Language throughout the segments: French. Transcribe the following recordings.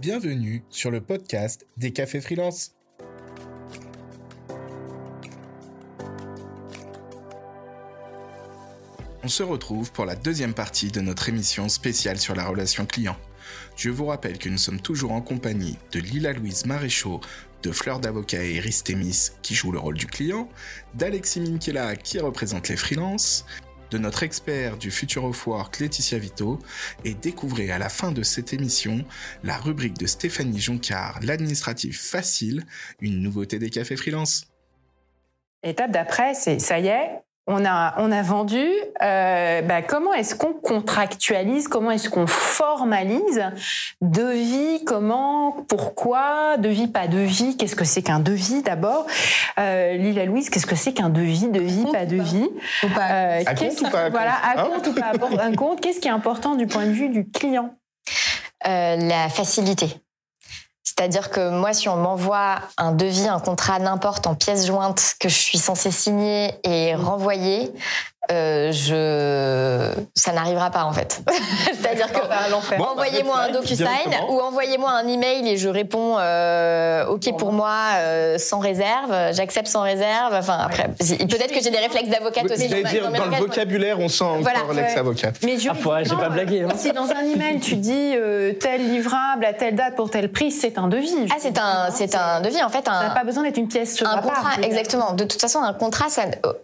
Bienvenue sur le podcast des cafés freelance. On se retrouve pour la deuxième partie de notre émission spéciale sur la relation client. Je vous rappelle que nous sommes toujours en compagnie de Lila Louise Maréchaux, de Fleur d'Avocat et Iris Témis qui joue le rôle du client, d'Alexis Minkela qui représente les freelances, de notre expert du Future of Work Laetitia Vito et découvrez à la fin de cette émission la rubrique de Stéphanie Joncard, l'administratif facile, une nouveauté des cafés freelance. Étape d'après, c'est ça y est, on a, on a vendu. Euh, bah, comment est-ce qu'on contractualise Comment est-ce qu'on formalise Devis, comment Pourquoi Devis, pas devis Qu'est-ce que c'est qu'un devis d'abord euh, Lila Louise, qu'est-ce que c'est qu'un devis Devis, pas devis euh, À compte ou pas à Voilà, à Hein compte ou pas à compte Qu'est-ce qui est important du point de vue du client? Euh, la facilité. C'est-à-dire que moi, si on m'envoie un devis, un contrat, n'importe, en pièces jointes que je suis censée signer et renvoyer, euh, je, ça n'arrivera pas en fait. C'est-à-dire que Bon, envoyez-moi bah, un DocuSign ou envoyez-moi un email et je réponds euh, OK pour moi euh, sans réserve, j'accepte sans réserve. Enfin après, peut-être que j'ai des réflexes d'avocate aussi. Dans- dire, dans le vocabulaire, on sent Voilà. encore l'ex-avocat. Mais Ah, j'ai pas blagué, hein. Si dans un email tu dis euh, tel livrable à telle date pour tel prix, c'est un devis. Ah, c'est un, c'est un devis en fait. Ça n'a Un, pas besoin d'être une pièce sur un part, contrat, exactement. De toute façon, un contrat, ça,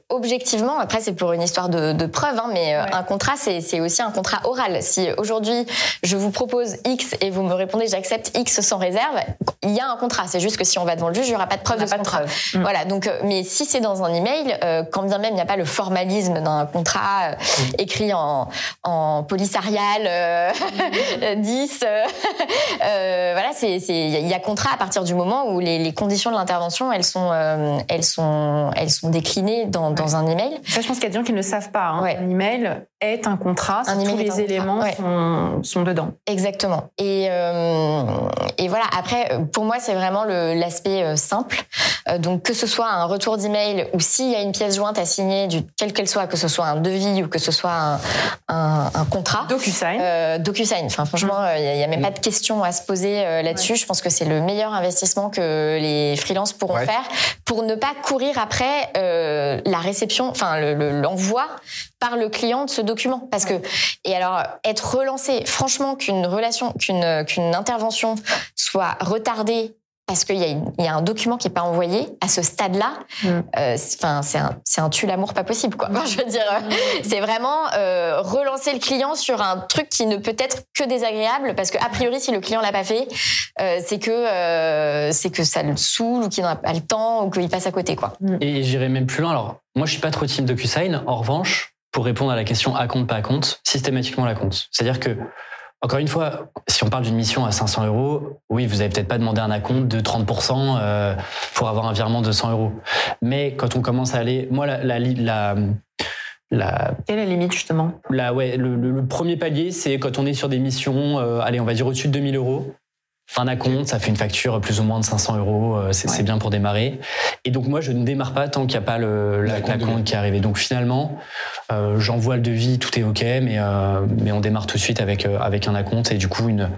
objectivement, après c'est pour une histoire de, de preuve, hein, mais euh, Ouais. un contrat, c'est aussi un contrat oral. Si aujourd'hui je vous propose X et vous me répondez j'accepte X sans réserve, il y a un contrat. C'est juste que si on va devant le juge, il n'y aura pas de preuve de ce contrat. Mm. Voilà. Donc, euh, mais si c'est dans un email, euh, quand bien même il n'y a pas le formalisme d'un contrat euh, écrit en, en polysarial euh, 10, euh, euh, voilà, il y a contrat à partir du moment où les, les conditions de l'intervention elles sont elles sont elles sont déclinées dans, dans un email. Ça, je pense qu'il y a des gens qui ne savent pas. hein. Ouais. Un email est un contrat, Un tous les éléments ouais. sont, sont dedans. Exactement. Et, euh, et voilà, après, pour moi, c'est vraiment le- l'aspect euh, simple. Euh, donc, que ce soit un retour d'email ou s'il y a une pièce jointe à signer, du, quelle qu'elle soit, que ce soit un devis ou que ce soit un, un, un contrat. DocuSign. Euh, DocuSign. Enfin, franchement, il n'y a, y a même pas de question à se poser euh, là-dessus. Je pense que c'est le meilleur investissement que les freelances pourront Ouais. faire pour ne pas courir après euh, la réception, enfin le- le- l'envoi par le client de ce document. Parce que et alors être relancé, franchement, qu'une relation, qu'une qu'une intervention soit retardée. Parce qu'il y, a une- il y a un document qui est pas envoyé à ce stade-là, Mm. euh, c'est- enfin c'est un c'est un tue l'amour pas possible quoi. Enfin, je veux dire, euh, c'est vraiment euh, relancer le client sur un truc qui ne peut être que désagréable parce que a priori si le client l'a pas fait, euh, c'est que euh, c'est que ça le saoule ou qu'il n'a pas le temps ou qu'il passe à côté quoi. Et j'irai même plus loin. Alors, moi, je suis pas trop team DocuSign. En revanche, pour répondre à la question à compte, pas à compte, systématiquement la compte. C'est-à-dire que, encore une fois, si on parle d'une mission à 500 euros, oui, vous avez peut-être pas demandé un acompte de 30% euh, pour avoir un virement de 100 euros. Mais quand on commence à aller, moi, la, la, la, la Quelle est la limite, justement? Là, ouais, le, le- le premier palier, c'est quand on est sur des missions, euh, allez, on va dire au-dessus de 2000 euros. Un acompte, ça fait une facture plus ou moins de 500 euros, euh, c'est Ouais. bien pour démarrer. Et donc moi, je ne démarre pas tant qu'il n'y a pas L'acompte qui est arrivé. Donc finalement, euh, j'envoie le devis, tout est OK, mais, euh, mais on démarre tout de suite avec, euh, avec un acompte et du coup une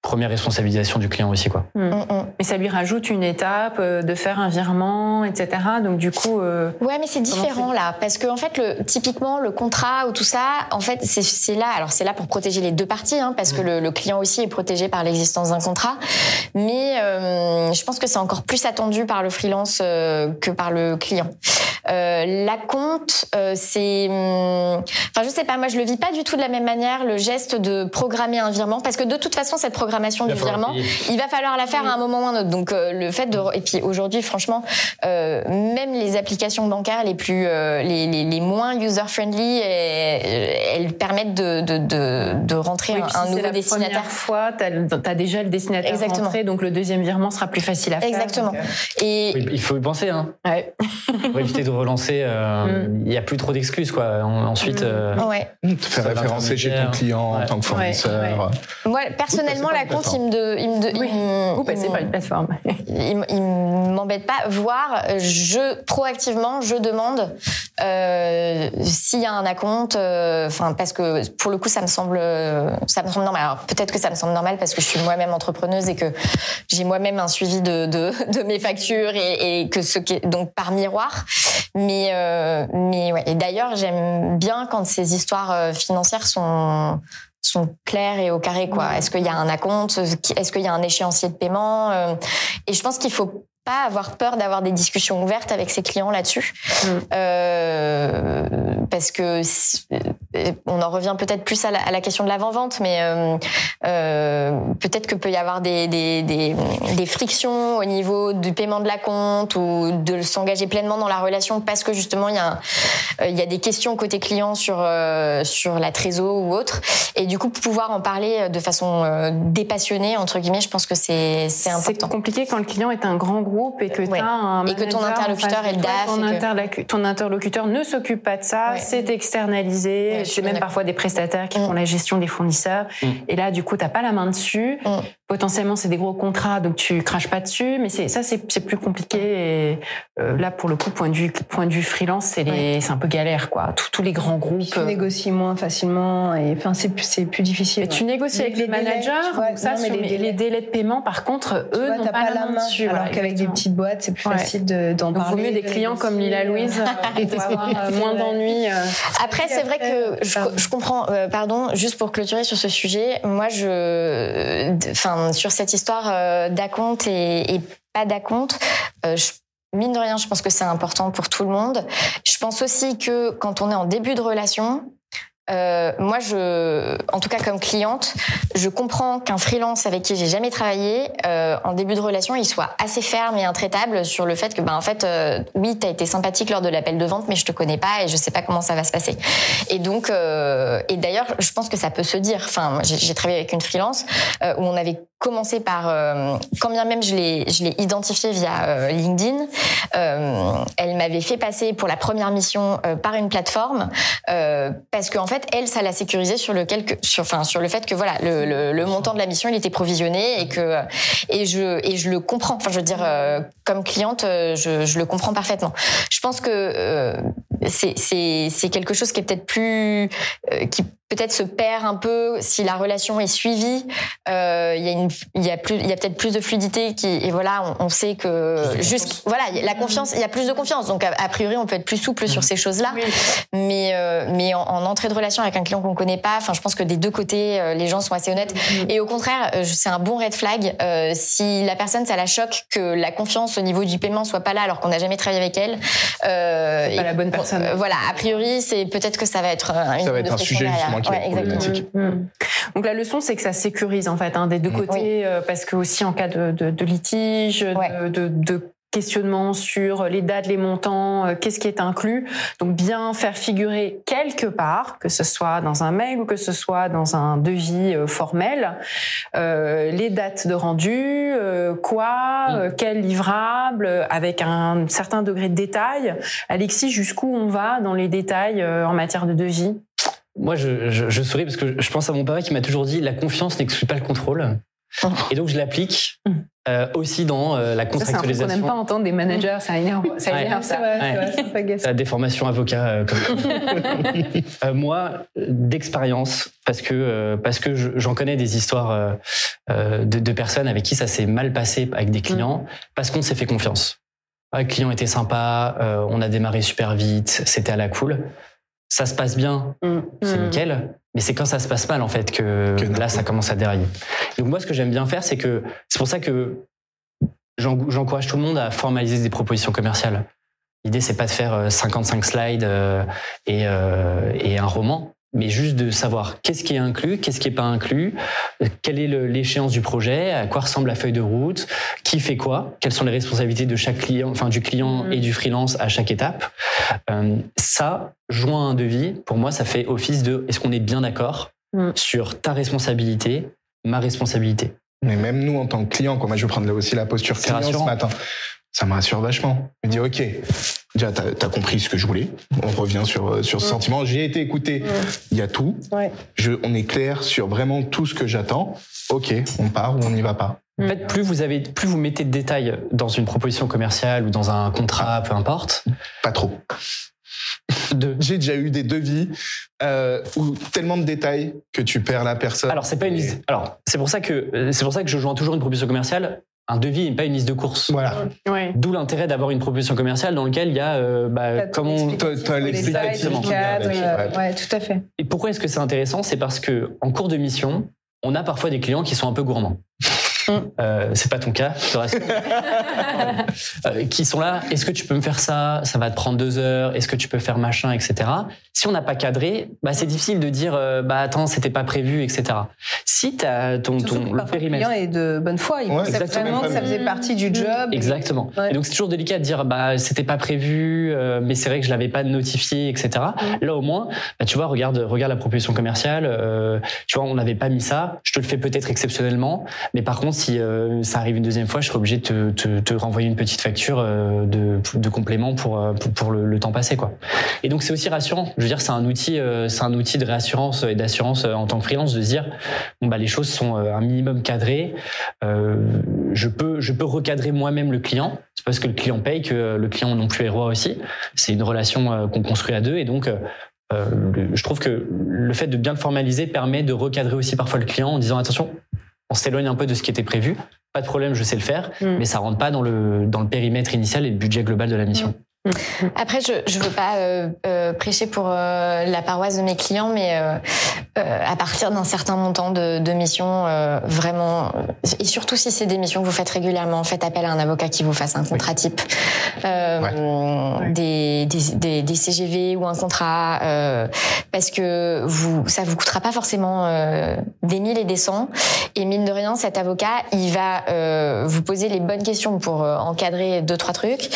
première responsabilisation du client aussi. Quoi. Mm, mm. Mais ça lui rajoute une étape euh, de faire un virement, etc. Donc, du coup, euh, Ouais, mais c'est différent là, parce que en fait, le, typiquement, le contrat ou tout ça, en fait, c'est- là. Alors, c'est là pour protéger les deux parties, hein, parce que le, le client aussi est protégé par l'existence d'un contrat. Mais euh, je pense que c'est encore plus attendu par le freelance euh, que par le client. Euh, la compte, euh, c'est, hum, enfin, je sais pas, moi, je le vis pas du tout de la même manière le geste de programmer un virement, parce que de toute façon, cette programmation Il du virement, payer. il va falloir la faire à un moment ou à un autre. Donc euh, le fait de et puis aujourd'hui franchement euh, même les applications bancaires les plus euh, les, les, les moins user friendly elles permettent de de de, de rentrer oui, un, un si c'est nouveau la destinataire. première fois, tu as, déjà le destinataire Exactement. rentré, donc le deuxième virement sera plus facile à faire. Exactement. donc, euh, Et Oui, Il faut y penser, hein, ouais. pour éviter de relancer. euh, Il n'y a plus trop d'excuses. quoi. En- Ensuite, Mm. euh, ouais. Te faire référencer chez ton client en Ouais. tant que fournisseur. Ouais, Moi personnellement la compte il me de, il me de- Oui. il me- Ou passer il me- par une plateforme. il, il m'embête pas. Voire, je proactivement, je demande euh, s'il y a un acompte. euh, Enfin, parce que pour le coup, ça me semble, ça me semble normal. Alors peut-être que ça me semble normal parce que je suis moi-même entrepreneuse et que j'ai moi-même un suivi de, de, de mes factures et, et que ce qui est, donc par miroir. Mais euh, mais ouais. Et d'ailleurs, j'aime bien quand ces histoires euh, financières sont sont claires et au carré quoi. Est-ce qu'il y a un acompte? Est-ce qu'il y a un échéancier de paiement? Euh, Et je pense qu'il faut pas avoir peur d'avoir des discussions ouvertes avec ses clients là-dessus, Mm. Euh, parce que on en revient peut-être plus à la, à la question de l'avant-vente, mais euh, euh, peut-être que peut y avoir des, des, des, des frictions au niveau du paiement de la compte ou de s'engager pleinement dans la relation parce que justement il y a euh, il y a des questions côté client sur euh, sur la trésor ou autre, et du coup pouvoir en parler de façon euh, dépassionnée entre guillemets, je pense que c'est c'est C'est important. compliqué quand le client est un grand groupe et que Ouais. as un Et que ton interlocuteur est le DAF Ton, et que- ton interlocuteur ne s'occupe pas de ça, Ouais. c'est externalisé. Ouais, c'est même parfois des prestataires qui Mm. font la gestion des fournisseurs. Mm. Et là, du coup, t'as pas la main dessus. Potentiellement, c'est des gros contrats, donc tu craches pas dessus. Mais c'est ça, c'est c'est plus compliqué. Et euh, là, pour le coup, point de vue point de vue freelance, c'est un peu galère, quoi. Tous, tous les grands groupes. Tu négocies moins facilement et enfin c'est plus c'est plus difficile. Mais tu négocies Les- avec les les délais, managers, tu vois, donc ça, non, mais sur- les délais. les délais de paiement, par contre, eux n'ont t'as pas, la main dessus. alors voilà, qu'avec des petites boîtes, c'est plus Ouais. facile de- d'en Donc, parler. vaut mieux des de clients comme. Lila Louise euh, pour avoir euh, moins d'ennuis. euh. Après, c'est vrai que je, Pardon. je comprends. euh, pardon, juste pour clôturer sur ce sujet, moi, je, enfin, sur cette histoire euh, d'acompte et, pas d'acompte, euh, mine de rien, je pense que c'est important pour tout le monde. Je pense aussi que quand on est en début de relation. euh, moi, en tout cas comme cliente, je comprends qu'un freelance avec qui j'ai jamais travaillé, en début de relation, il soit assez ferme et intraitable sur le fait que, ben en fait, euh, oui, t'as été sympathique lors de l'appel de vente, mais je te connais pas et je sais pas comment ça va se passer. Et donc, et d'ailleurs, je pense que ça peut se dire. Enfin, j'ai travaillé avec une freelance où on avait commencé par, euh, quand bien même je l'ai, je l'ai identifié via euh, LinkedIn, euh, elle m'avait fait passer pour la première mission euh, par une plateforme euh, parce qu'en fait, elle, ça l'a sécurisé sur lequel, que, sur, enfin, sur le fait que voilà, le, le, le montant de la mission, il était provisionné et que et je et je le comprends. Enfin, je veux dire, euh, comme cliente, je, je le comprends parfaitement. Je pense que c'est c'est c'est quelque chose qui est peut-être plus euh, qui peut-être se perd un peu si la relation est suivie. Euh, Il y a une, il y a plus, il y a peut-être plus de fluidité qui et voilà, on, on sait que juste voilà, il y a la confiance, il y a plus de confiance. Donc a, a priori, on peut être plus souple sur ces choses-là. Mais euh, mais en, en entrée de relation avec un client qu'on connaît pas, enfin, je pense que des deux côtés, euh, les gens sont assez honnêtes. Et au contraire, euh, c'est un bon red flag euh, si la personne ça la choque que la confiance au niveau du paiement soit pas là alors qu'on n'a jamais travaillé avec elle. Euh, C'est pas la bonne personne. Euh, voilà, a priori, c'est peut-être que ça va être euh, une Ça va zone être de un sujet, derrière. justement, qui va Ouais, problématique. Mm. Donc la leçon, c'est que ça sécurise en fait hein, des deux Mm. côtés, euh, parce que aussi en cas de, de, de litige, Ouais. de, de, de questionnement sur les dates, les montants, euh, qu'est-ce qui est inclus. Donc bien faire figurer quelque part, que ce soit dans un mail ou que ce soit dans un devis euh, formel, euh, les dates de rendu, euh, quoi, Mm. euh, quel livrable, avec un certain degré de détail. Alexis, jusqu'où on va dans les détails en matière de devis? Moi, je, je, je souris parce que je pense à mon papa qui m'a toujours dit la confiance n'exclut pas le contrôle. Oh. Et donc, je l'applique Mm. Euh, aussi dans euh, la Ça, c'est un truc qu'on contractualisation. n'aime pas entendre des managers, ça énerve, ça Ouais. énerve ça. Ouais. c'est vrai, c'est un peu agaçant. La déformation avocat. euh, comme- Euh, moi, euh, d'expérience, parce que euh, parce que je- j'en connais des histoires euh, euh, de, de personnes avec qui ça s'est mal passé avec des clients, parce qu'on s'est fait confiance. Le client était sympa, euh, on a démarré super vite, c'était à la cool. Ça se passe bien, Mm. c'est Mm. nickel. Mais c'est quand ça se passe mal en fait que, là ça commence à dérailler. Donc moi, ce que j'aime bien faire, c'est que c'est pour ça que j'en- j'encourage tout le monde à formaliser des propositions commerciales. L'idée, c'est pas de faire euh, 55 slides euh, et, euh, et un roman, mais juste de savoir qu'est-ce qui est inclus, qu'est-ce qui est pas inclus, euh, quelle est l'échéance du projet, à quoi ressemble la feuille de route, qui fait quoi, quelles sont les responsabilités de chaque client, enfin du client Mhm. et du freelance à chaque étape. Euh, ça, joint à un devis, pour moi, ça fait office de est-ce qu'on est bien d'accord Mhm. sur ta responsabilité, ma responsabilité? Mais même nous, en tant que client, quoi, moi je vais prendre là aussi la posture client ce matin. Ça me rassure vachement. Je me dis, ok, déjà, t'as as compris ce que je voulais. On revient sur, euh, sur ce Mm. sentiment. J'ai été écouté, il y a tout. Ouais. Je, on est clair sur vraiment tout ce que j'attends. Ok, on part ou on n'y va pas. En fait, plus vous avez, plus vous mettez de détails dans une proposition commerciale ou dans un contrat, peu importe. Pas trop. De... J'ai déjà eu des devis euh, où tellement de détails que tu perds la personne. Alors c'est pas une liste. Alors c'est pour ça que c'est pour ça que je joins toujours une proposition commerciale. Un devis n'est pas une liste de courses. Voilà. Ouais. D'où l'intérêt d'avoir une proposition commerciale dans laquelle il y a euh, bah, comment ouais. Ouais, tout à fait. Et pourquoi est-ce que c'est intéressant? C'est parce que en cours de mission, on a parfois des clients qui sont un peu gourmands. Euh, c'est pas ton cas, je te rassure. Euh, qui sont là. Est-ce que tu peux me faire ça Ça va te prendre deux heures. Est-ce que tu peux faire machin, etc. Si on n'a pas cadré, bah c'est difficile de dire euh, bah attends c'était pas prévu, etc. Si ton Surtout ton que le périmètre. client est de bonne foi. Il Ouais, pensait vraiment que ça faisait partie du job. Exactement. Ouais. Et donc c'est toujours délicat de dire bah c'était pas prévu, euh, mais c'est vrai que je l'avais pas notifié, etc. Là au moins, bah, tu vois, regarde, regarde la proposition commerciale. euh, tu vois, on n'avait pas mis ça. Je te le fais peut-être exceptionnellement, mais par contre, si euh, ça arrive une deuxième fois, je serai obligé de te, renvoyer une petite facture euh, de, complément pour euh, pour, le, temps passé, quoi. Et donc c'est aussi rassurant. Je veux dire, c'est un outil, c'est un outil de réassurance et d'assurance en tant que freelance de dire bah les choses sont un minimum cadrées. Je peux je peux recadrer moi-même le client. C'est parce que le client paye que le client non plus est roi aussi. C'est une relation qu'on construit à deux et donc. je trouve que le fait de bien le formaliser permet de recadrer aussi parfois le client en disant attention, on s'éloigne un peu de ce qui était prévu. Pas de problème, je sais le faire, Mm. mais ça rentre pas dans le dans le périmètre initial et le budget global de la mission. Après, je je veux pas euh, euh, prêcher pour euh, la paroisse de mes clients, mais euh, euh, à partir d'un certain montant de, de missions, euh, vraiment, et surtout si c'est des missions que vous faites régulièrement, faites appel à un avocat qui vous fasse un contrat type, euh, des, des, des des CGV ou un contrat, euh, parce que vous ça vous coûtera pas forcément euh, des mille et des cents, et mine de rien, cet avocat, il va euh, vous poser les bonnes questions pour encadrer deux trois trucs.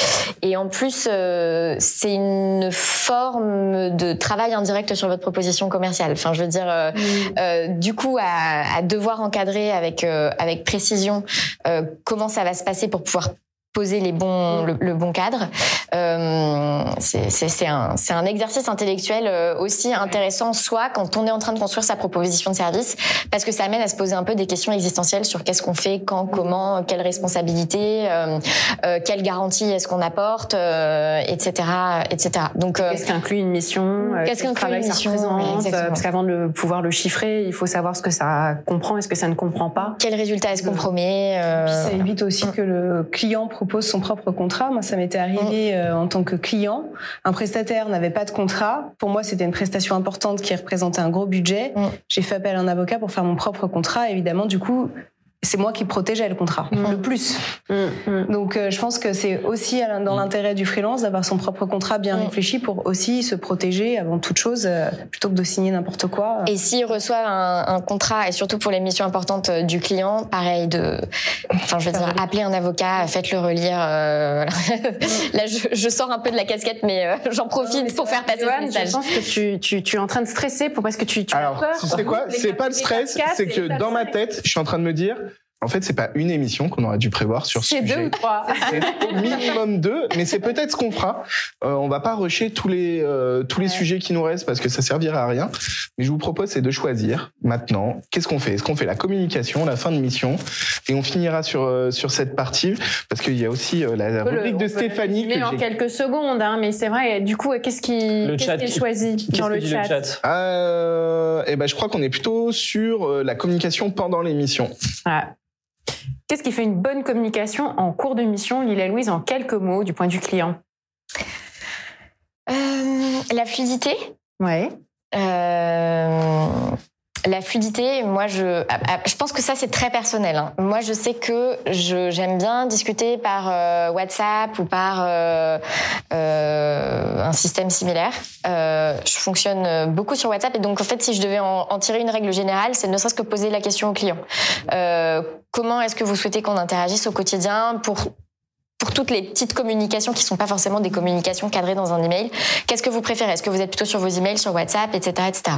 Et en plus, euh, c'est une forme de travail indirect sur votre proposition commerciale. Enfin, je veux dire, euh, euh, du coup, à, à devoir encadrer avec avec précision comment ça va se passer pour pouvoir poser les bons le, le bon cadre. Euh, c'est un c'est un exercice intellectuel euh, aussi intéressant soit quand on est en train de construire sa proposition de service parce que ça amène à se poser un peu des questions existentielles sur qu'est-ce qu'on fait quand comment quelle responsabilité euh, euh, quelle garantie est-ce qu'on apporte euh, etc etc donc euh, Qu'est-ce qu'inclut une mission euh, Qu'est-ce qu'inclut une mission, oui, Parce qu'avant de pouvoir le chiffrer, il faut savoir ce que ça comprend et ce que ça ne comprend pas. quel résultat est-ce qu'on promet euh, ça évite aussi que le client propose son propre contrat. Moi, ça m'était arrivé euh, en tant que client. Un prestataire n'avait pas de contrat. Pour moi, c'était une prestation importante qui représentait un gros budget. Mm. J'ai fait appel à un avocat pour faire mon propre contrat. Évidemment, du coup, c'est moi qui protégeais le contrat le plus. Donc, euh, je pense que c'est aussi à- dans l'intérêt du freelance d'avoir son propre contrat bien Mm. réfléchi pour aussi se protéger avant toute chose, euh, plutôt que de signer n'importe quoi. Et s'il reçoit un, un contrat, et surtout pour les missions importantes euh, du client, pareil de, enfin je veux dire, appelez un avocat, faites-le relire. euh, voilà. Là, je, je sors un peu de la casquette, mais euh, j'en profite pour faire passer ce message. je pense que tu, tu, tu es en train de stresser pour, parce que tu, tu as Alors, peur. tu sais quoi C'est pas le stress, c'est que dans ma tête, je suis en train de me dire, en fait, c'est pas une émission qu'on aurait dû prévoir sur ce C'est sujet. deux ou trois. C'est au minimum deux, mais c'est peut-être ce qu'on fera. Euh, on va pas rusher tous les euh, tous les sujets qui nous restent parce que ça servira à rien. Mais je vous propose c'est de choisir maintenant. Qu'est-ce qu'on fait? Est-ce qu'on fait la communication, la fin de mission, et on finira sur euh, sur cette partie parce qu'il y a aussi euh, la, rubrique de on peut le Stéphanie résumer que en quelques secondes, hein, mais c'est vrai. Du coup, qu'est-ce qui, Le qui est choisi dans le chat, Euh, et ben, je crois qu'on est plutôt sur euh, la communication pendant l'émission. Qu'est-ce qui fait une bonne communication en cours de mission, Lila Louise, en quelques mots du point de vue client? Euh, la fluidité? Ouais. Euh, la fluidité, moi je, ah, ah, je pense que ça c'est très personnel. hein. Moi je sais que je j'aime bien discuter par euh, WhatsApp ou par euh, euh, un système similaire. Euh, je fonctionne beaucoup sur WhatsApp et donc en fait si je devais en, en tirer une règle générale, c'est ne serait-ce que poser la question au client. Euh, comment est-ce que vous souhaitez qu'on interagisse au quotidien pour pour toutes les petites communications qui sont pas forcément des communications cadrées dans un email, qu'est-ce que vous préférez? Est-ce que vous êtes plutôt sur vos emails, sur WhatsApp, etc., etc.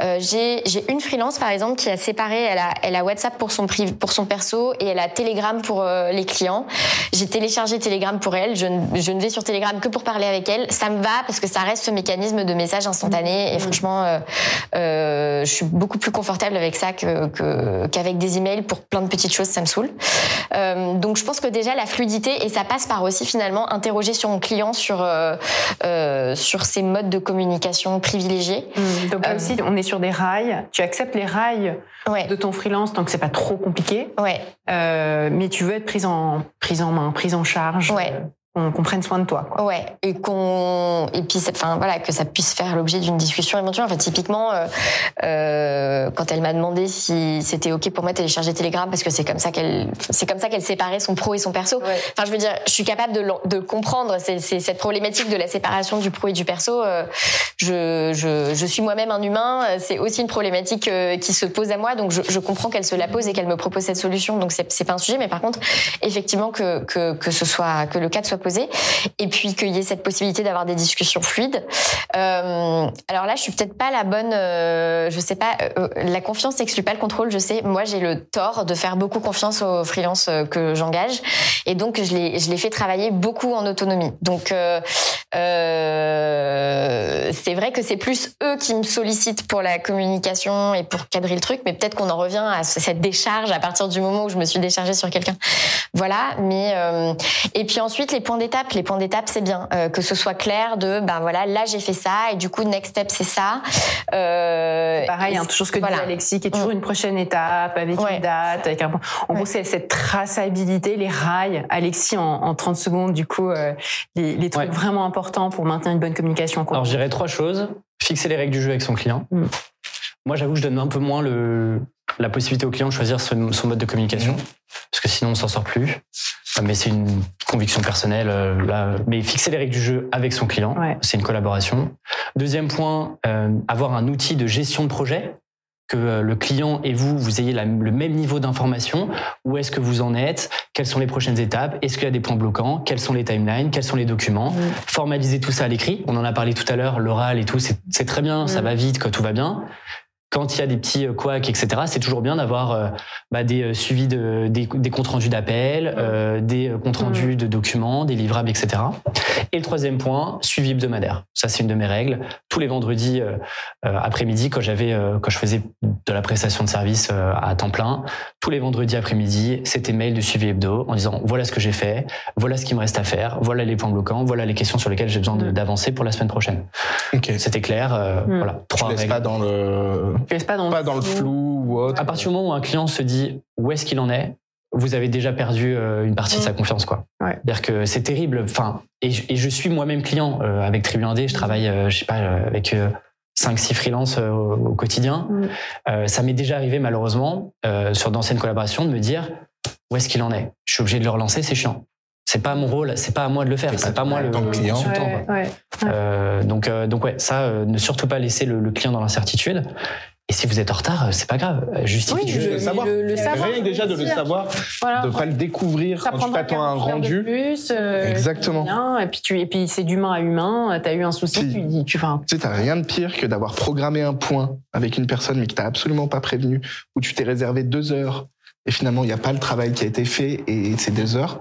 Euh, j'ai une freelance par exemple qui a séparé, elle a elle a WhatsApp pour son pour son perso et elle a Telegram pour euh, les clients. J'ai téléchargé Telegram pour elle. Je, ne- je ne vais sur Telegram que pour parler avec elle. Ça me va parce que ça reste ce mécanisme de message instantané et franchement, euh, je suis beaucoup plus confortable avec ça que que- qu'avec des emails pour plein de petites choses. Ça me saoule. Donc je pense que déjà la fluidité et ça passe par aussi finalement interroger sur mon client sur euh, euh, sur ses modes de communication privilégiés. Mm. Donc là Euh, aussi, on est sur des rails. Tu acceptes les rails Ouais. de ton freelance tant que c'est pas trop compliqué, Ouais. Mais tu veux être prise en prise en main, prise en charge, Ouais. Qu'on qu'on prenne soin de toi. Quoi. Ouais, et qu'on et puis enfin voilà que ça puisse faire l'objet d'une discussion éventuelle. Enfin typiquement euh, euh, quand elle m'a demandé si c'était ok pour moi de télécharger Telegram parce que c'est comme ça qu'elle c'est comme ça qu'elle séparait son pro et son perso. Enfin je veux dire, je suis capable de, de comprendre c'est c'est cette problématique de la séparation du pro et du perso. euh, je, je je suis moi-même un humain. C'est aussi une problématique euh, qui se pose à moi, donc je, je comprends qu'elle se la pose et qu'elle me propose cette solution. Donc c'est c'est pas un sujet, mais par contre effectivement que que que ce soit que le cadre soit posé et puis qu'il y ait cette possibilité d'avoir des discussions fluides. Euh, alors là, je suis peut-être pas la bonne, euh, je sais pas, euh, la confiance n'exclut pas le contrôle, je sais. Moi, j'ai le tort de faire beaucoup confiance aux freelances euh, que j'engage et donc je les, je les fais travailler beaucoup en autonomie. Donc euh, euh, c'est vrai que c'est plus eux qui me sollicitent pour la communication et pour cadrer le truc, mais peut-être qu'on en revient à ce- cette décharge à partir du moment où je me suis déchargée sur quelqu'un. Voilà, mais euh, et puis ensuite les points d'étape, les points d'étape c'est bien euh, que ce soit clair de ben voilà là j'ai fait ça et du coup next step c'est ça. Euh, Pareil, hein, toujours ce que voilà. dit Alexis, qui est toujours une prochaine étape, avec Ouais. une date, avec un... En gros, c'est cette traçabilité, les rails. Alexis, en, en 30 secondes, du coup, euh, les, les trucs Ouais. vraiment importants pour maintenir une bonne communication. quoi. Alors, je dirais trois choses. Fixer les règles du jeu avec son client. Mm. Moi, j'avoue, je donne un peu moins le, la possibilité au client de choisir son, son mode de communication. Parce que sinon, on s'en sort plus. Euh, Mais c'est une conviction personnelle. euh, Là. Mais fixer les règles du jeu avec son client, Ouais. c'est une collaboration. Deuxième point, euh, avoir un outil de gestion de projet que euh, le client et vous, vous ayez la- le même niveau d'information. Où est-ce que vous en êtes? Quelles sont les prochaines étapes? Est-ce qu'il y a des points bloquants? Quels sont les timelines? Quels sont les documents? Formaliser tout ça à l'écrit. On en a parlé tout à l'heure, l'oral et tout, c'est c'est très bien, ça Mm. va vite, quand tout va bien. Quand il y a des petits euh, couacs, etc., c'est toujours bien d'avoir euh, bah, des euh, suivis de, des, des comptes rendus d'appels, euh, des comptes rendus de documents, des livrables, etc. Et le troisième point, suivi hebdomadaire. Ça, c'est une de mes règles. Tous les vendredis euh, euh, après-midi, quand j'avais, euh, quand je faisais de la prestation de service euh, à temps plein, tous les vendredis après-midi, c'était mail de suivi hebdo en disant voilà ce que j'ai fait, voilà ce qui me reste à faire, voilà les points bloquants, voilà les questions sur lesquelles j'ai besoin Mm. d'avancer pour la semaine prochaine. Ok. C'était clair. euh, Mm. Voilà, trois règles. pas dans le Tu laisses pas dans, pas dans le flou ou autre. À partir du moment où un client se dit où est-ce qu'il en est, vous avez déjà perdu euh, une partie de sa confiance, quoi. Ouais. C'est-à-dire que c'est terrible. Enfin, et, je- et je suis moi-même client euh, avec Tribu Indé. Je travaille, euh, je sais pas, euh, avec euh, 5-6 freelances euh, au, au quotidien. Mm. Euh, ça m'est déjà arrivé malheureusement euh, sur d'anciennes collaborations de me dire où est-ce qu'il en est. Je suis obligé de le relancer, c'est chiant. C'est pas mon rôle, c'est pas à moi de le faire, C'est pas pas moi en le, tant que le client. consultant. Ouais, quoi. ouais. Euh, donc, euh, donc ouais, ça, euh, ne surtout pas laisser le, le client dans l'incertitude. Et si vous êtes en retard, euh, c'est pas grave. Justifiez Oui, Juste le- le savoir. le- le savoir, Rien que déjà de le savoir, Voilà. de pas le découvrir Ça quand tu prendra t'attends à un 40 heures de rendu. Plus, euh, Exactement. et puis tu, et puis c'est d'humain à humain. T'as eu un souci, Si. tu dis, tu, enfin, Tu sais, t'as rien de pire que d'avoir programmé un point avec une personne mais qui t'a absolument pas prévenu, où tu t'es réservé deux heures et finalement il n'y a pas le travail qui a été fait et c'est deux heures.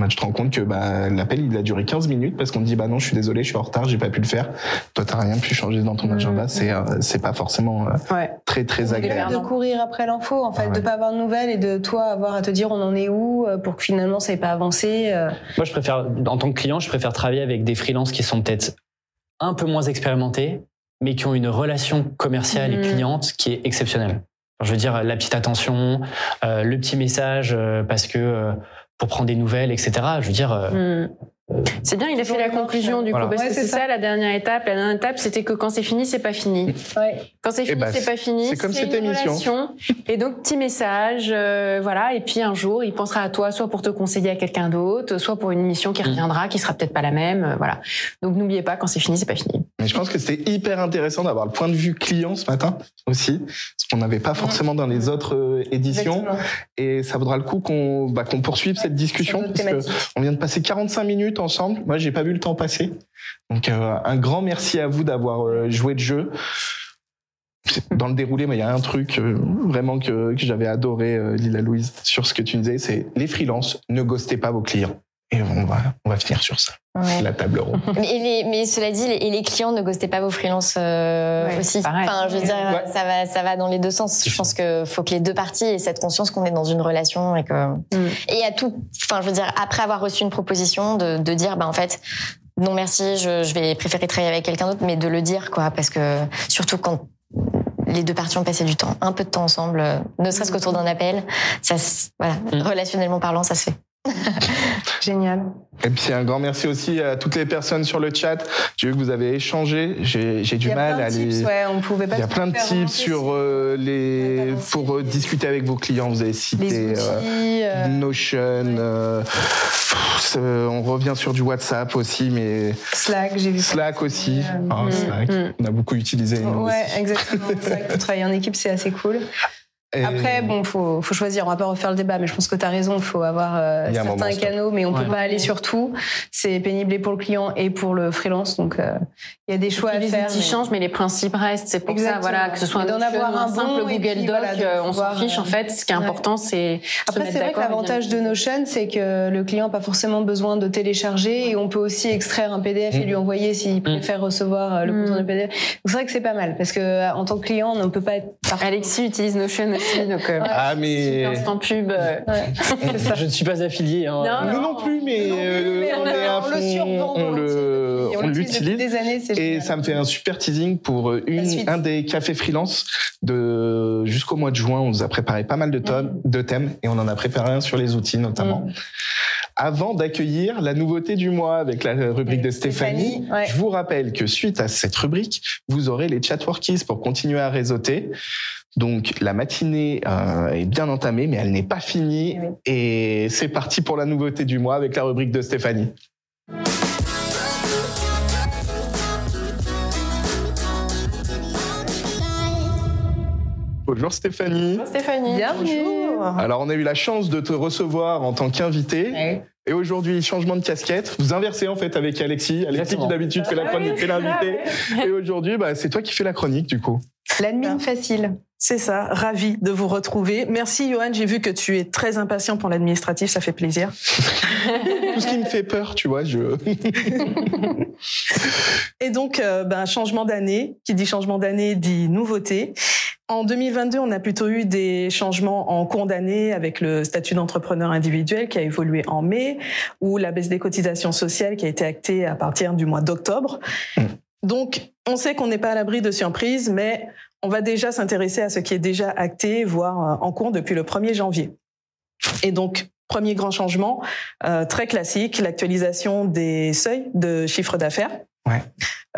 Bah, tu te rends compte que bah, l'appel il a duré 15 minutes parce qu'on te dit bah non je suis désolé je suis en retard j'ai pas pu le faire toi t'as rien pu changer dans ton agenda c'est euh, c'est pas forcément euh, ouais. très très de agréable courir après l'info, en fait, Ah ouais. de pas avoir de nouvelles et de toi avoir à te dire on en est où euh, pour que finalement ça n'ait pas avancé. euh. Moi, je préfère, en tant que client, je préfère travailler avec des freelances qui sont peut-être un peu moins expérimentés, mais qui ont une relation commerciale et Mhm. cliente qui est exceptionnelle. Je veux dire, la petite attention, euh, le petit message, euh, parce que euh, pour prendre des nouvelles, etc. Je veux dire, euh, Hmm. C'est bien, il a fait la conclusion du Voilà. coup, parce Ouais, que c'est ça. ça. la dernière étape. La dernière étape, c'était que quand c'est fini, c'est pas fini. Quand c'est Eh fini, ben, c'est pas fini. c'est comme cette une émission. relation. Et donc, petit message, euh, voilà. Et puis un jour, il pensera à toi, soit pour te conseiller à quelqu'un d'autre, soit pour une mission qui Mm. reviendra, qui sera peut-être pas la même, euh, voilà. Donc, n'oubliez pas, quand c'est fini, c'est pas fini. Mais je pense que c'était hyper intéressant d'avoir le point de vue client ce matin aussi, ce qu'on n'avait pas forcément dans les autres euh, éditions. Exactement. Et ça vaudra le coup qu'on bah, qu'on poursuive cette discussion. Parce que on vient de passer 45 minutes ensemble. Moi, j'ai pas vu le temps passer. Donc, euh, un grand merci à vous d'avoir euh, joué le jeu. Dans le déroulé, mais il y a un truc euh, vraiment que, que j'avais adoré, euh, Lila Louise, sur ce que tu disais, c'est les freelances, ne ghostez pas vos clients. Et on va, on va finir sur ça. Ouais. La table ronde. Mais, les- mais cela dit, les, et les clients ne ghostez pas vos freelances euh, Ouais, aussi. pareil. Enfin, je veux dire, Ouais. ça va, ça va dans les deux sens. Je pense que faut que les deux parties aient cette conscience qu'on est dans une relation et que et à tout. Enfin, je veux dire, après avoir reçu une proposition, de, de dire, bah en fait, non merci, je, je vais préférer travailler avec quelqu'un d'autre, mais de le dire quoi, parce que surtout quand les deux parties ont passé du temps, un peu de temps ensemble, euh, ne serait-ce qu'autour d'un appel, ça, se- voilà, Mm. relationnellement parlant, ça se fait. Génial. Et puis, un grand merci aussi à toutes les personnes sur le chat. J'ai vu que vous avez échangé. J'ai du y a mal plein à de les. tips, ouais, on pouvait pas Il y a plein de tips sur euh, les pour euh, discuter avec vos clients. Vous avez cité les outils. euh, Notion. euh, pff, euh, on revient sur du WhatsApp aussi, mais Slack, j'ai vu. Slack aussi. Euh, Ah, mm, Slack. mm. On a beaucoup utilisé. nous Ouais, aussi. exactement. Slack, pour travailler en équipe, c'est assez cool. Et- Après, bon, faut, faut choisir. On va pas refaire le débat, mais je pense que tu as raison. Il faut avoir euh, certains moment, canaux, mais on Ouais. peut pas aller sur tout. C'est pénible et pour le client et pour le freelance. Donc, euh, il y a des choix à les faire. outils mais- changent, mais les principes restent. C'est pour Exactement. ça, voilà, que ce soit un, d'en avoir un un simple bon, Google puis, Doc, voilà, euh, on s'en fiche. En euh, fait, ce qui est ouais. important, c'est Après, c'est vrai que l'avantage de. Notion, c'est que le client n'a pas forcément besoin de télécharger et on peut aussi extraire un PDF et Mm. lui envoyer s'il préfère recevoir euh, le Mm. contenu PDF. Donc, C'est vrai que c'est pas mal parce que euh, en tant que client, on ne peut pas être. Alexis utilise Notion aussi, donc euh, Ah, mais. instant pub. euh, Ouais, c'est ça. Je ne suis pas affilié. hein. Non, Nous non plus, mais, Nous non plus, euh, mais on, on est le- à on le fond, survend on le, on l'utilise des années, c'est Et génial. ça me fait un super teasing pour une, un des cafés freelance de jusqu'au mois de juin. On nous a préparé pas mal de, tomes, de thèmes et on en a préparé un sur les outils notamment. Mm. Avant d'accueillir la nouveauté du mois avec la rubrique de Stéphanie, Stéphanie, ouais. je vous rappelle que suite à cette rubrique, vous aurez les chatworkies pour continuer à réseauter. Donc la matinée euh, est bien entamée, mais elle n'est pas finie. Oui. Et c'est parti pour la nouveauté du mois avec la rubrique de Stéphanie. Bonjour Stéphanie. Stéphanie. Bienvenue. Alors on a eu la chance de te recevoir en tant qu'invité. Ouais. Et aujourd'hui, changement de casquette. Vous inversez en fait avec Alexis. Alexis Exactement. qui d'habitude fait la chronique et l'invité. Et aujourd'hui, bah, c'est toi qui fais la chronique du coup. L'admin facile. C'est ça, ravi de vous retrouver. Merci Johan, j'ai vu que tu es très impatient pour l'administratif, ça fait plaisir. Tout ce qui me fait peur, tu vois, je... Et donc, euh, ben, changement d'année, qui dit changement d'année dit nouveauté. En 2022, on a plutôt eu des changements en cours d'année avec le statut d'entrepreneur individuel qui a évolué en mai, ou la baisse des cotisations sociales qui a été actée à partir du mois d'octobre. Mm. Donc, on sait qu'on n'est pas à l'abri de surprises, mais on va déjà s'intéresser à ce qui est déjà acté, voire euh, en cours depuis le 1er janvier. Et donc, premier grand changement, euh, très classique, l'actualisation des seuils de chiffre d'affaires. Ouais.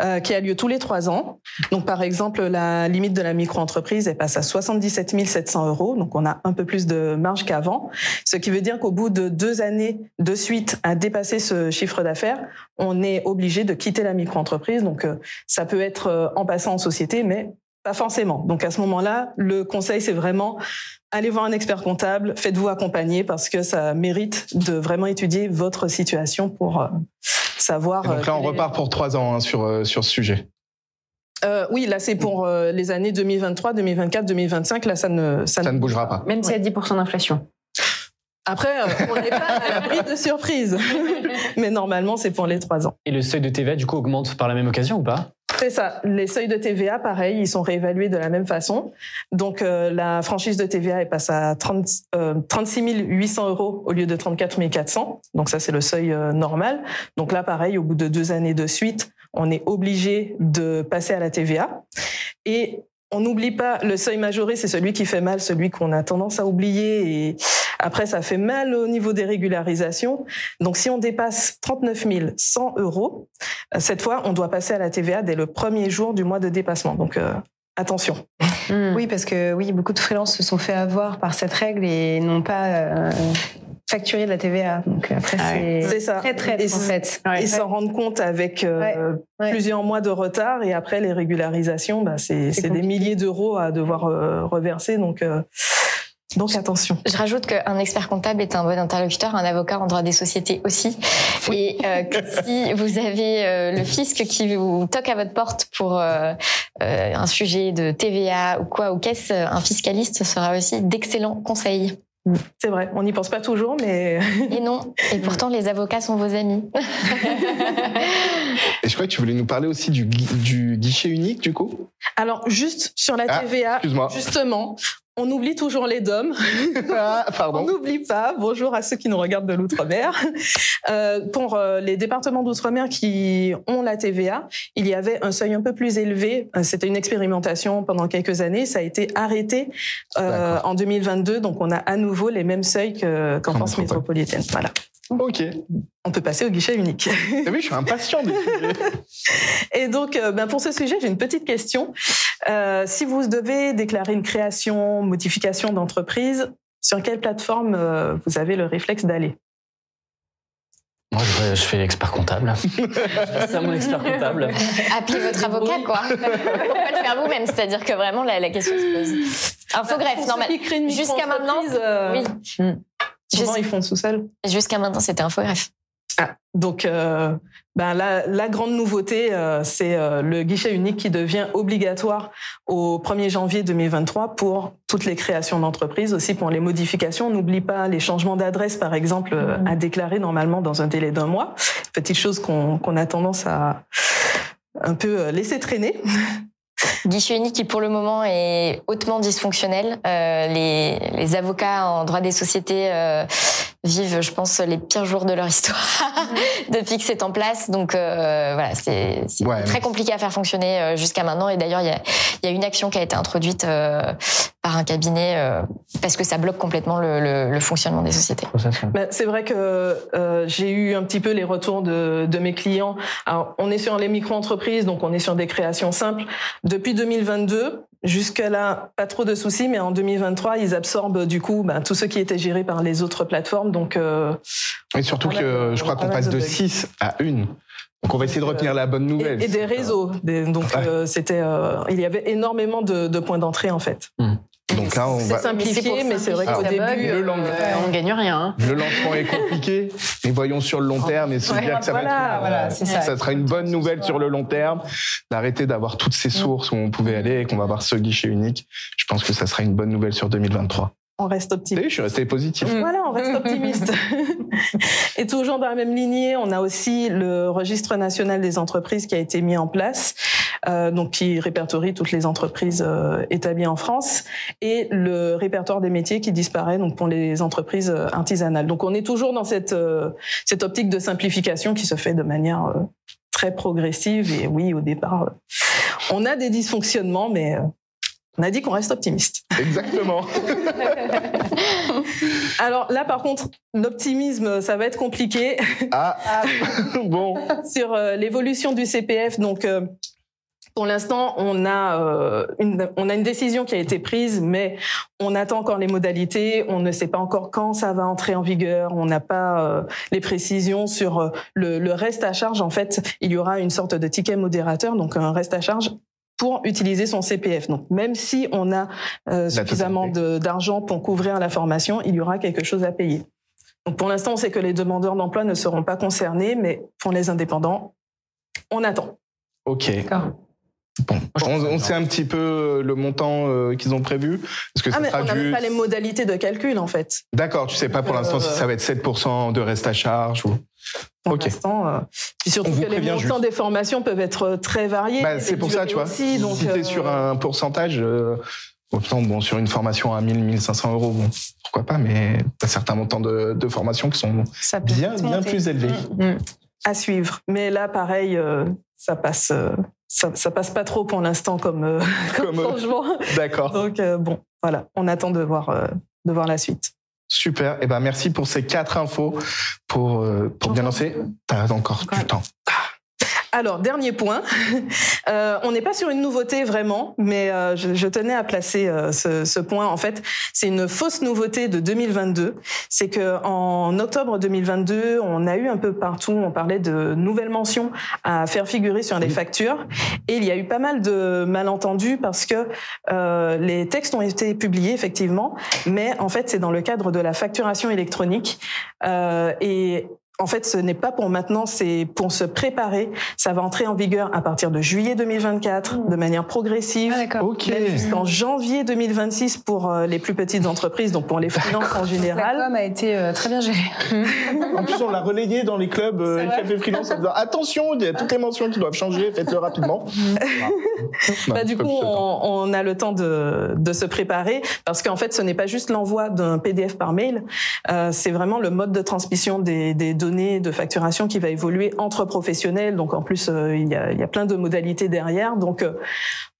euh, qui a lieu tous les trois ans. Donc, par exemple, la limite de la micro-entreprise, elle passe à 77 700 euros. Donc, on a un peu plus de marge qu'avant. Ce qui veut dire qu'au bout de deux années de suite à dépasser ce chiffre d'affaires, on est obligé de quitter la micro-entreprise. Donc, euh, ça peut être euh, en passant en société, mais pas forcément. Donc, à ce moment-là, le conseil, c'est vraiment allez voir un expert comptable, faites-vous accompagner parce que ça mérite de vraiment étudier votre situation pour euh, savoir. Et donc là, euh, on repart pour trois ans hein, sur, euh, sur ce sujet. Euh, oui, là, c'est pour euh, les années 2023, 2024, 2025. Là, ça ne, ça, Ça ne- ne bougera pas. Même s'il y a 10% d'inflation. Après, euh, on n'est pas à l'abri de surprises. Mais normalement, c'est pour les trois ans. Et le seuil de TVA, du coup, augmente par la même occasion ou pas? C'est ça. Les seuils de TVA, pareil, ils sont réévalués de la même façon. Donc, euh, la franchise de TVA, elle passe à 30, euh, 36 800 euros au lieu de 34 400. Donc, ça, c'est le seuil euh, normal. Donc là, pareil, au bout de deux années de suite, on est obligé de passer à la TVA. Et on n'oublie pas, le seuil majoré, c'est celui qui fait mal, celui qu'on a tendance à oublier. Et après, ça fait mal au niveau des régularisations. Donc, si on dépasse 39 100 euros, euh, cette fois, on doit passer à la TVA dès le premier jour du mois de dépassement. Donc, euh, attention. Hmm. Oui, parce que oui, beaucoup de freelances se sont fait avoir par cette règle et n'ont pas euh, facturer de la TVA. Donc après, Ah ouais. c'est très très Et en fait. Ils s'en rendent compte avec euh, Ouais. plusieurs mois de retard et après les régularisations, bah, c'est des milliers d'euros à devoir euh, reverser. Donc, euh, donc attention. Je rajoute qu'un expert comptable est un bon interlocuteur, un avocat en droit des sociétés aussi. Et euh, que si vous avez euh, le fisc qui vous toque à votre porte pour euh, euh, un sujet de TVA ou quoi ou qu'est-ce, un fiscaliste sera aussi d'excellents conseils. C'est vrai, on n'y pense pas toujours, mais Et non, et pourtant les avocats sont vos amis. Et je crois que tu voulais nous parler aussi du, gui- du guichet unique, du coup? alors juste sur la Ah, TVA, justement, on oublie toujours les DOM. Ah, On n'oublie pas, bonjour à ceux qui nous regardent de l'outre-mer. Euh, pour euh, les départements d'outre-mer qui ont la TVA, il y avait un seuil un peu plus élevé. Euh, C'était une expérimentation pendant quelques années. Ça a été arrêté euh, en 2022. Donc, on a à nouveau les mêmes seuils que- qu'en En France métropolitaine. Voilà. Ok. On peut passer au guichet unique. T'as vu, je suis impatient des. Et donc, euh, ben, pour ce sujet, j'ai une petite question. Euh, si vous devez déclarer une création, modification d'entreprise, sur quelle plateforme euh, vous avez le réflexe d'aller? Moi, je, je fais l'expert comptable. C'est mon expert comptable. Appelez votre avocat, quoi. Pourquoi le faire vous-même C'est-à-dire que vraiment la, la question se pose. Infogreffe, normal. Jusqu'à maintenant, euh, Oui. Souvent, ils font seuls. Jusqu'à maintenant, c'était infogreffe. Ah, donc, euh, ben la, la grande nouveauté, euh, c'est euh, le guichet unique qui devient obligatoire au 1er janvier 2023 pour toutes les créations d'entreprises, aussi pour les modifications. N'oublie pas les changements d'adresse, par exemple, euh, à déclarer normalement dans un délai d'un mois. Petite chose qu'on a tendance à un peu laisser traîner. Guichet unique qui pour le moment est hautement dysfonctionnel. Euh, les, avocats en droit des sociétés euh, vivent, je pense, les pires jours de leur histoire depuis que c'est en place. Donc euh, voilà, c'est c'est Ouais, très mais- compliqué à faire fonctionner euh, jusqu'à maintenant. Et d'ailleurs, il y a, il y a une action qui a été introduite euh, par un cabinet euh, parce que ça bloque complètement le, le- le fonctionnement des sociétés. Ben, c'est vrai que euh, j'ai eu un petit peu les retours de, de mes clients. Alors, on est sur les micro-entreprises, donc on est sur des créations simples. Depuis 2022, jusqu'à là, pas trop de soucis, mais en 2023, ils absorbent du coup ben, tout ce qui était géré par les autres plateformes. Donc, euh, Et surtout que je crois qu'on passe de de bugs. 6 à 1. Donc on va essayer de retenir la bonne nouvelle. et des réseaux. Des- donc, euh, c'était, euh, il y avait énormément de, de points d'entrée en fait. Donc là, on C'est va... simplifié, mais c'est vrai qu'au début, bug, euh, le euh, on gagne rien. hein. Le lancement est compliqué, mais voyons sur le long terme et Ouais, dire que ça voilà, va être, voilà, c'est ça. ça sera une bonne nouvelle sur le long terme, d'arrêter d'avoir toutes ces sources où on pouvait aller et qu'on va avoir ce guichet unique. Je pense que ça sera une bonne nouvelle sur 2023. On reste optimiste. savez, je suis resté positif. Voilà, on reste optimiste. Et toujours dans la même lignée, on a aussi le registre national des entreprises qui a été mis en place, euh, donc qui répertorie toutes les entreprises euh, établies en France, et le répertoire des métiers qui disparaît donc pour les entreprises euh, artisanales. Donc on est toujours dans cette euh, cette optique de simplification qui se fait de manière euh, très progressive. Et oui, au départ, euh, on a des dysfonctionnements, mais euh, on a dit qu'on reste optimiste. Exactement. Alors là, par contre, l'optimisme, ça va être compliqué Ah, bon. sur euh, l'évolution du CPF. Donc, euh, pour l'instant, on a euh, une, on a une décision qui a été prise, mais on attend encore les modalités. On ne sait pas encore quand ça va entrer en vigueur. On n'a pas euh, les précisions sur euh, le, le reste à charge. En fait, il y aura une sorte de ticket modérateur, donc un reste à charge pour utiliser son CPF. Donc, même si on a euh, suffisamment d'argent pour couvrir la formation, il y aura quelque chose à payer. Donc, pour l'instant, on sait que les demandeurs d'emploi ne seront pas concernés, mais pour les indépendants, on attend. Ok. Bon, on, sait un petit peu euh, le montant euh, qu'ils ont prévu. Est-ce que ça Ah, mais on n'a même du... pas les modalités de calcul, en fait. D'accord, tu sais pas pour Euh, l'instant si ça va être 7% de reste à charge ou... Pour Ok. l'instant, euh, surtout que les montants juste. des formations peuvent être très variés. Bah, c'est pour ça, tu vois. Aussi, donc, si euh, sur un pourcentage, euh, autant bon, sur une formation à 1000, 1500 euros, bon, pourquoi pas, mais t'as certains montants de, de formation qui sont Ça bien, bien monter. plus élevés. Mm. à suivre. Mais là, pareil, euh, ça passe, euh, ça, ça passe pas trop pour l'instant comme, euh, comme Comme, euh, changement. D'accord. Donc bon, voilà, on attend de voir, de voir la suite. Super. Et ben, merci pour ces quatre infos pour, pour bien lancer. T'as encore du temps. Alors, dernier point. Euh, on n'est pas sur une nouveauté vraiment, mais euh, je, je, tenais à placer euh, ce, ce, point. En fait, c'est une fausse nouveauté de 2022. C'est que en octobre 2022, on a eu un peu partout, on parlait de nouvelles mentions à faire figurer sur les factures, et il y a eu pas mal de malentendus parce que euh, les textes ont été publiés effectivement, mais en fait, c'est dans le cadre de la facturation électronique et en fait, ce n'est pas pour maintenant, c'est pour se préparer. Ça va entrer en vigueur à partir de juillet 2024, mmh. de manière progressive, ah, jusqu'en janvier 2026 pour euh, les plus petites entreprises, donc pour les freelances en général. La com a été euh, très bien gérée. en plus, on l'a relayé dans les clubs euh, café freelance en disant attention, il y a toutes les mentions qui doivent changer, faites-le rapidement. bah, du coup, on, on, a le temps de, de se préparer parce qu'en fait, ce n'est pas juste l'envoi d'un PDF par mail, euh, c'est vraiment le mode de transmission des, des données de facturation qui va évoluer entre professionnels. Donc en plus, euh, il, y a, il, y a, plein de modalités derrière. Donc euh,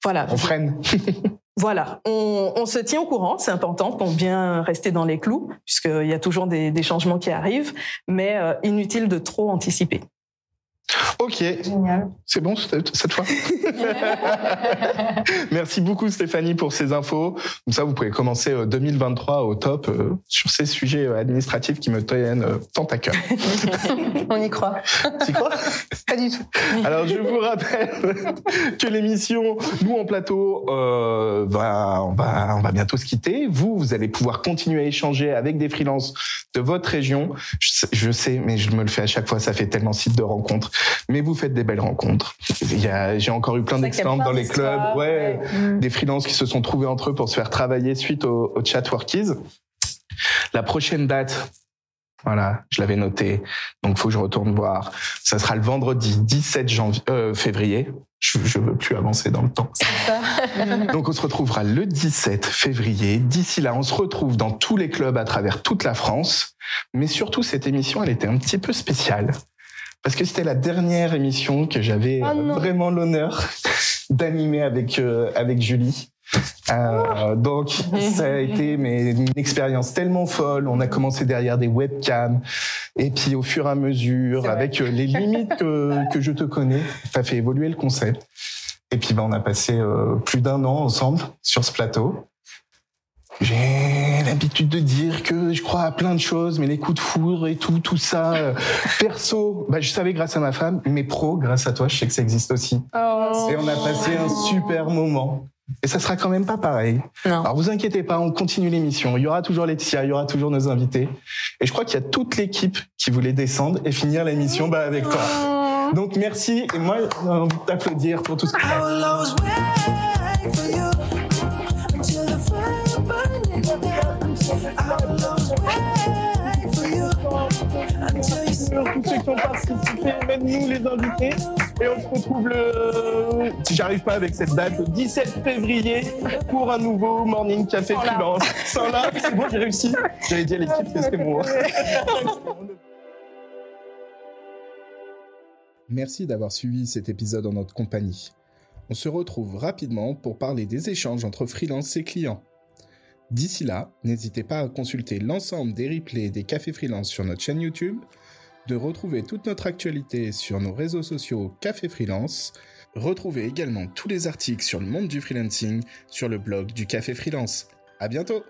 voilà. On freine. voilà, on, on, se tient au courant, c'est important pour bien rester dans les clous, puisqu'il y a toujours des, des changements qui arrivent, mais euh, inutile de trop anticiper. Ok. C'est bon cette fois Merci beaucoup Stéphanie pour ces infos. Comme ça, vous pouvez commencer 2023 euh, au top euh, sur ces sujets euh, administratifs qui me tiennent tant à cœur. On y croit. Tu crois? Pas du tout. Alors, je vous rappelle que l'émission Nous en plateau, euh, va, on, va, on va bientôt se quitter. Vous, vous allez pouvoir continuer à échanger avec des freelances de votre région. Je, je sais, mais je me le fais à chaque fois, ça fait tellement site de rencontres mais vous faites des belles rencontres. J'ai encore eu plein d'exemples dans les clubs, ouais, ouais. des freelances qui se sont trouvés entre eux pour se faire travailler suite au, au chat workies. La prochaine date, voilà, je l'avais noté. Donc, faut que je retourne voir. Ça sera le vendredi 17 janvier, euh, février. Je, je veux plus avancer dans le temps. Ça. Donc, on se retrouvera le 17 février. D'ici là, on se retrouve dans tous les clubs à travers toute la France. Mais surtout, cette émission, elle était un petit peu spéciale parce que c'était la dernière émission que j'avais oh vraiment l'honneur d'animer avec euh, avec Julie. Euh, donc ça a été mais une expérience tellement folle. On a commencé derrière des webcams et puis au fur et à mesure, avec euh, les limites que, que je te connais, ça fait évoluer le concept. Et puis ben, on a passé euh, plus d'un an ensemble sur ce plateau. J'ai l'habitude de dire que je crois à plein de choses, mais les coups de foudre et tout, tout ça, euh, perso, bah, je savais grâce à ma femme, mais pro, grâce à toi, je sais que ça existe aussi. Oh. Et on a passé un super moment. Et ça sera quand même pas pareil. Non. Alors vous inquiétez pas, on continue l'émission. Il y aura toujours Laetitia, il y aura toujours nos invités. Et je crois qu'il y a toute l'équipe qui voulait descendre et finir l'émission bah, avec toi. Donc merci. Et moi, j'ai envie de t'applaudir pour tout ce que tu nous les invités. Et on se retrouve le, si j'arrive pas avec cette date, le 17 février pour un nouveau Morning Café Freelance. Sans là, c'est bon, j'ai réussi. J'avais dit à l'équipe que c'était moi. Merci d'avoir suivi cet épisode en notre compagnie. On se retrouve rapidement pour parler des échanges entre freelance et clients. D'ici là, n'hésitez pas à consulter l'ensemble des replays des cafés freelance sur notre chaîne YouTube, de retrouver toute notre actualité sur nos réseaux sociaux Café Freelance. Retrouvez également tous les articles sur le monde du freelancing sur le blog du Café Freelance. À bientôt!